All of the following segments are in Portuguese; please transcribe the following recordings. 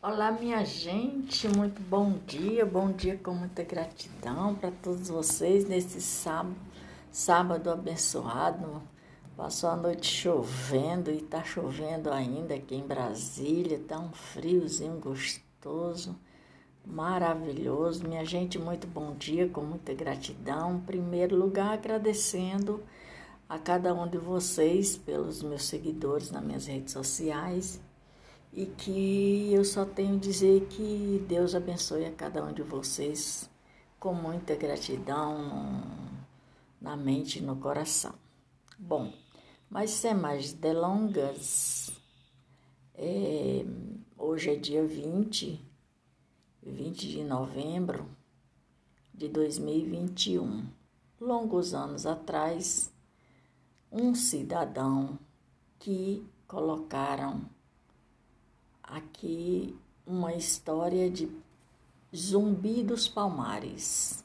Olá, minha gente, muito bom dia, bom dia com muita gratidão para todos vocês nesse sábado, sábado abençoado. Passou a noite chovendo e tá chovendo ainda aqui em Brasília, tá um friozinho gostoso, maravilhoso. Minha gente, muito bom dia, com muita gratidão. Em primeiro lugar, agradecendo a cada um de vocês pelos meus seguidores nas minhas redes sociais e que eu só tenho a dizer que Deus abençoe a cada um de vocês com muita gratidão na mente e no coração. Bom, mas sem mais delongas, é, hoje é dia 20, 20 de novembro de 2021. Longos anos atrás, um cidadão que colocaram aqui uma história de Zumbi dos Palmares.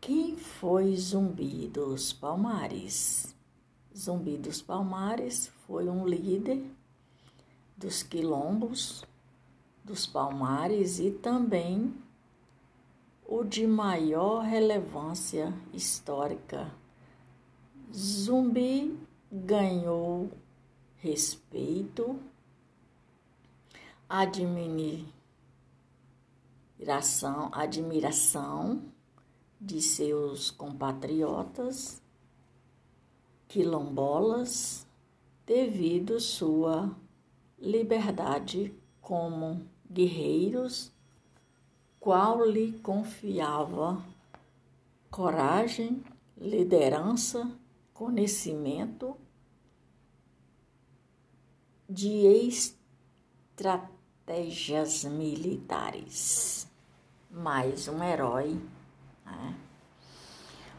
Quem foi Zumbi dos Palmares? Zumbi dos Palmares foi um líder dos quilombos dos Palmares e também o de maior relevância histórica. Zumbi ganhou respeito admiração, admiração de seus compatriotas quilombolas devido sua liberdade como guerreiros, qual lhe confiava coragem, liderança, conhecimento de estratégia estratégias militares. Mais um herói. Né?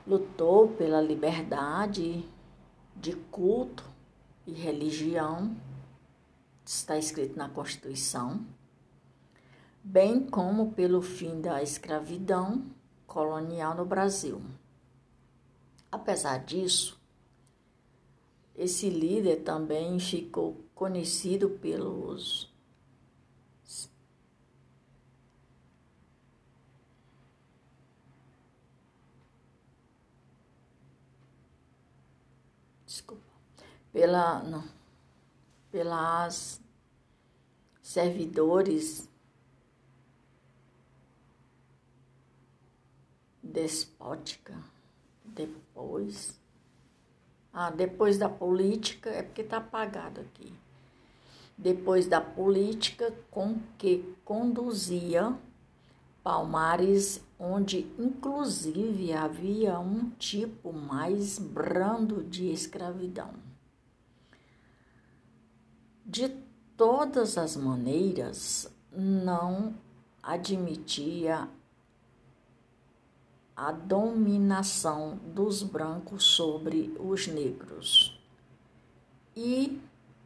Lutou pela liberdade de culto e religião, está escrito na Constituição, bem como pelo fim da escravidão colonial no Brasil. Apesar disso, esse líder também ficou conhecido pelos desculpa, pela, não, pelas servidores despótica, depois, ah, depois da política, é porque está apagado aqui, depois da política com que conduzia Palmares, onde inclusive havia um tipo mais brando de escravidão. De todas as maneiras, não admitia a dominação dos brancos sobre os negros e,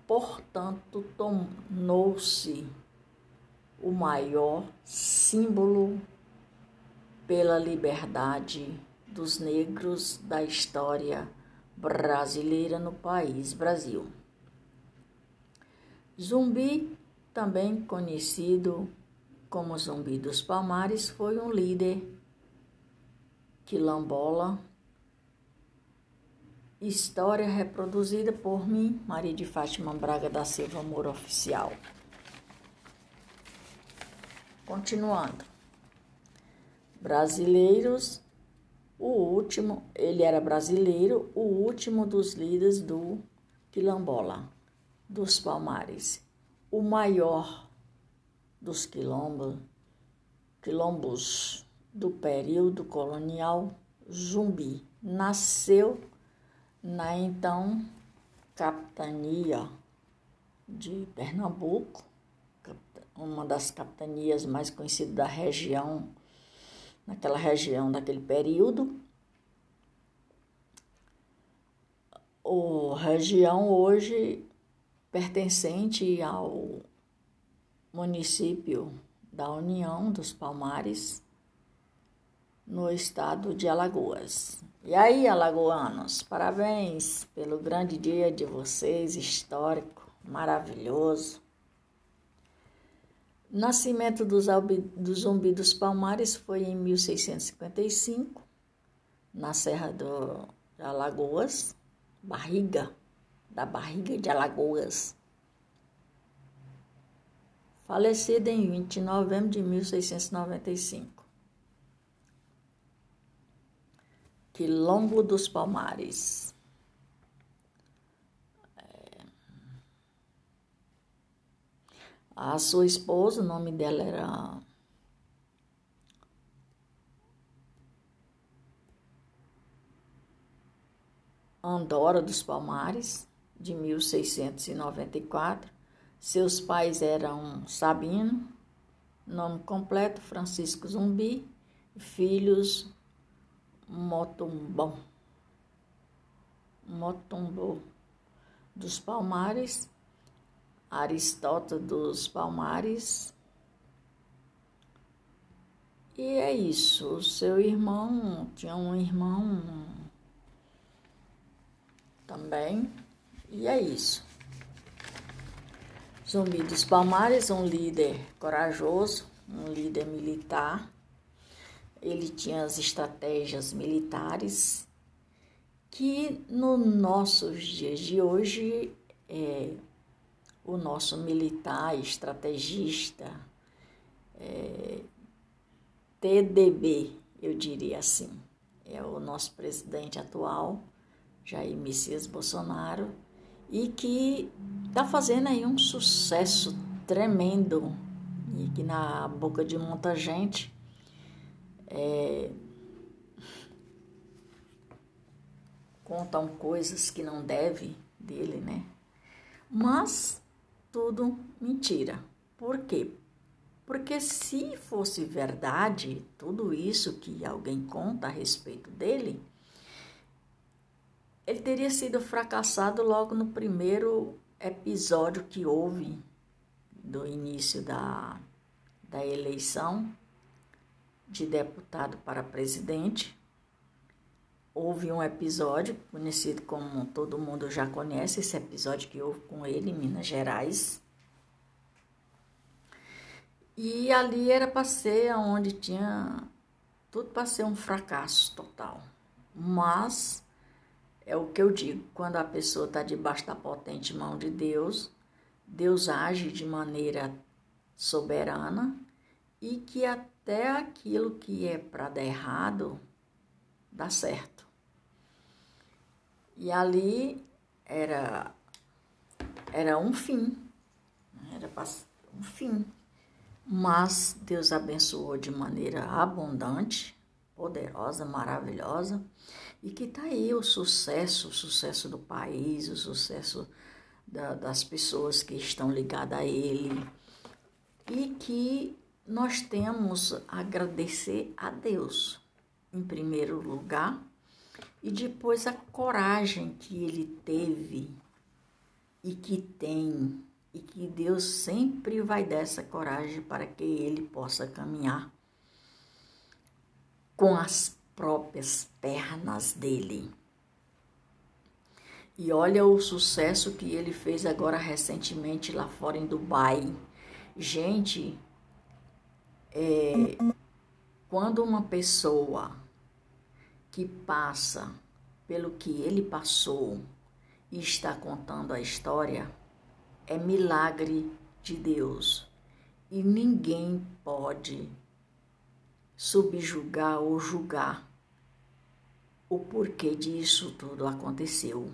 portanto, tornou-se o maior símbolo pela liberdade dos negros da história brasileira no país Brasil. Zumbi, também conhecido como Zumbi dos Palmares, foi um líder quilombola. História reproduzida por mim, Maria de Fátima Braga da Silva Moura Oficial. Continuando. Brasileiros, o último, ele era brasileiro, o último dos líderes do quilombola, dos palmares, o maior dos quilombos, quilombos do período colonial Zumbi. Nasceu na então capitania de Pernambuco uma das capitanias mais conhecidas da região, naquela região daquele período. O região hoje pertencente ao município da União dos Palmares, no estado de Alagoas. E aí, alagoanos, parabéns pelo grande dia de vocês, histórico, maravilhoso. Nascimento dos, do Zumbi dos Palmares foi em 1655, na Serra do, de Alagoas, Barriga, da Barriga de Alagoas. Falecida em 20 de novembro de 1695. Quilombo dos Palmares. A sua esposa, o nome dela era Andora dos Palmares, de 1694. Seus pais eram Sabino, nome completo Francisco Zumbi, filhos Motumbão, Motumbo dos Palmares Aristóteles dos Palmares. E é isso. O seu irmão tinha um irmão também. E é isso. Zumbi dos Palmares, um líder corajoso, um líder militar. Ele tinha as estratégias militares que no nossos dias de hoje é, o nosso militar, estrategista, é, TDB, eu diria assim, é o nosso presidente atual, Jair Messias Bolsonaro, e que está fazendo aí um sucesso tremendo e que na boca de muita gente é, contam coisas que não deve dele, né? Mas tudo mentira. Por quê? Porque se fosse verdade tudo isso que alguém conta a respeito dele, ele teria sido fracassado logo no primeiro episódio que houve do início da, da eleição de deputado para presidente, houve um episódio conhecido como todo mundo já conhece esse episódio que houve com ele em Minas Gerais. E ali era para ser onde tinha tudo para ser um fracasso total. Mas é o que eu digo, quando a pessoa está debaixo da potente mão de Deus, Deus age de maneira soberana e que até aquilo que é para dar errado dá certo. E ali era era um fim, né? era um fim. Mas Deus abençoou de maneira abundante, poderosa, maravilhosa, e que está aí o sucesso, o sucesso do país, o sucesso da, das pessoas que estão ligadas a ele, e que nós temos a agradecer a Deus em primeiro lugar, e depois a coragem que ele teve e que tem, e que Deus sempre vai dar essa coragem para que ele possa caminhar com as próprias pernas dele. E olha o sucesso que ele fez agora recentemente lá fora em Dubai. Gente, é, quando uma pessoa que passa pelo que ele passou e está contando a história, é milagre de Deus. E ninguém pode subjugar ou julgar o porquê disso tudo aconteceu.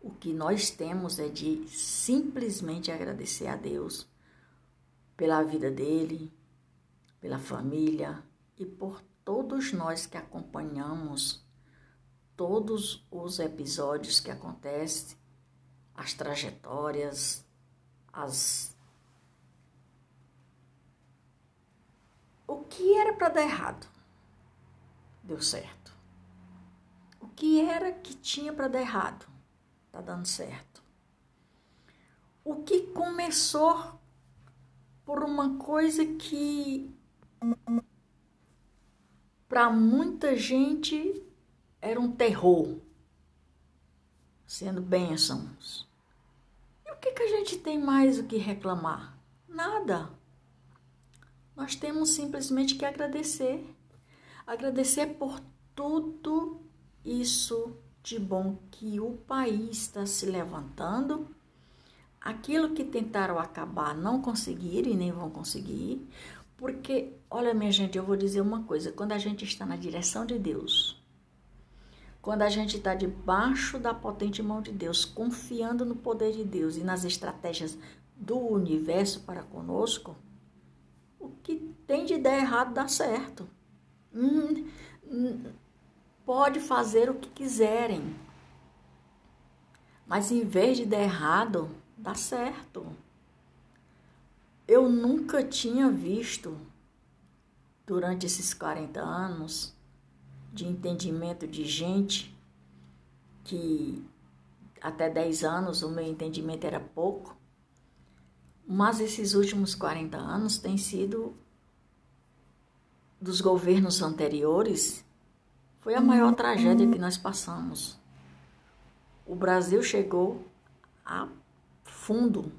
O que nós temos é de simplesmente agradecer a Deus pela vida dele, pela família e por todos nós que acompanhamos todos os episódios que acontecem, as trajetórias, as o que era para dar errado deu certo. O que era que tinha para dar errado tá dando certo. O que começou por uma coisa que para muita gente era um terror, sendo bênçãos. E o que, que a gente tem mais o que reclamar? Nada. Nós temos simplesmente que agradecer. Agradecer por tudo isso de bom que o país está se levantando. Aquilo que tentaram acabar não conseguiram e nem vão conseguir. Porque, olha, minha gente, eu vou dizer uma coisa: quando a gente está na direção de Deus, quando a gente está debaixo da potente mão de Deus, confiando no poder de Deus e nas estratégias do universo para conosco, o que tem de dar errado dá certo. Hum, hum, pode fazer o que quiserem. Mas em vez de dar errado, dá certo. Eu nunca tinha visto, durante esses 40 anos de entendimento de gente, que até 10 anos o meu entendimento era pouco, mas esses últimos 40 anos têm sido dos governos anteriores, foi a maior tragédia que nós passamos. O Brasil chegou a fundo,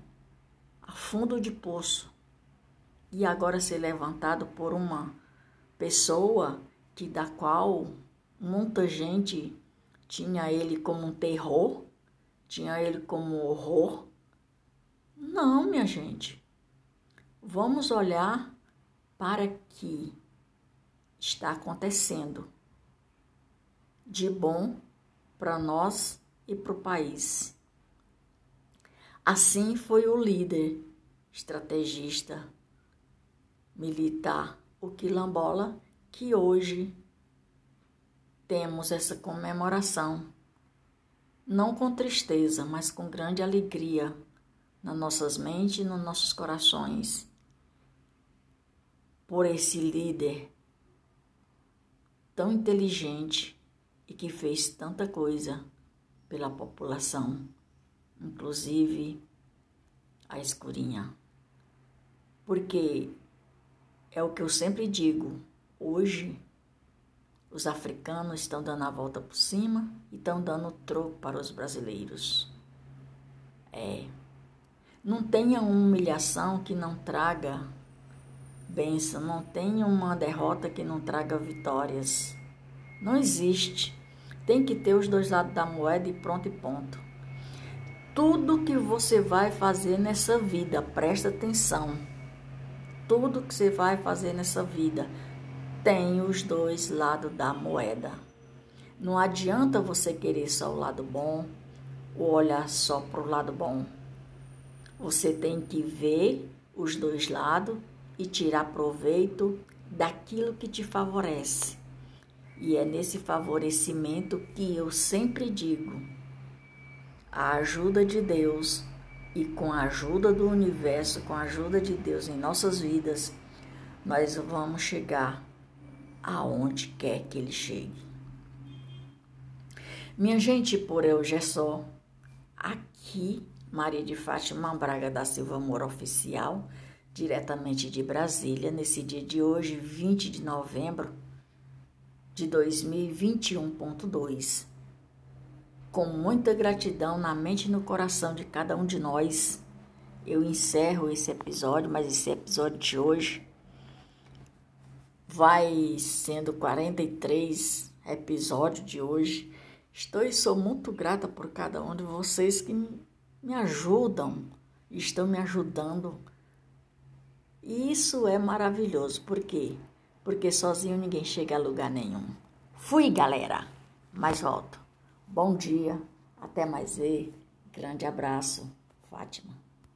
a fundo de poço. E agora ser levantado por uma pessoa que da qual muita gente tinha ele como um terror, tinha ele como um horror, não, minha gente. Vamos olhar para que está acontecendo de bom para nós e para o país. Assim foi o líder, estrategista, militar, o quilombola, que hoje temos essa comemoração, não com tristeza, mas com grande alegria nas nossas mentes e nos nossos corações por esse líder tão inteligente e que fez tanta coisa pela população, inclusive a escurinha. Porque é o que eu sempre digo, hoje os africanos estão dando a volta por cima e estão dando troco para os brasileiros. É. Não tenha uma humilhação que não traga bênção, não tenha uma derrota que não traga vitórias. Não existe. Tem que ter os dois lados da moeda e pronto e ponto. Tudo que você vai fazer nessa vida, presta atenção. Tudo que você vai fazer nessa vida tem os dois lados da moeda. Não adianta você querer só o lado bom ou olhar só para o lado bom. Você tem que ver os dois lados e tirar proveito daquilo que te favorece. E é nesse favorecimento que eu sempre digo: a ajuda de Deus e com a ajuda do universo, com a ajuda de Deus em nossas vidas, nós vamos chegar aonde quer que ele chegue. Minha gente, por hoje é só. Aqui Maria de Fátima Braga da Silva Moura Oficial, diretamente de Brasília, nesse dia de hoje, 20 de novembro de 2021.2. Com muita gratidão na mente e no coração de cada um de nós, eu encerro esse episódio, mas esse episódio de hoje vai sendo 43 episódio de hoje. Estou e sou muito grata por cada um de vocês que me ajudam, estão me ajudando. E isso é maravilhoso. Por quê? Porque sozinho ninguém chega a lugar nenhum. Fui, galera. Mas volto. Bom dia. Até mais ver. Grande abraço. Fátima.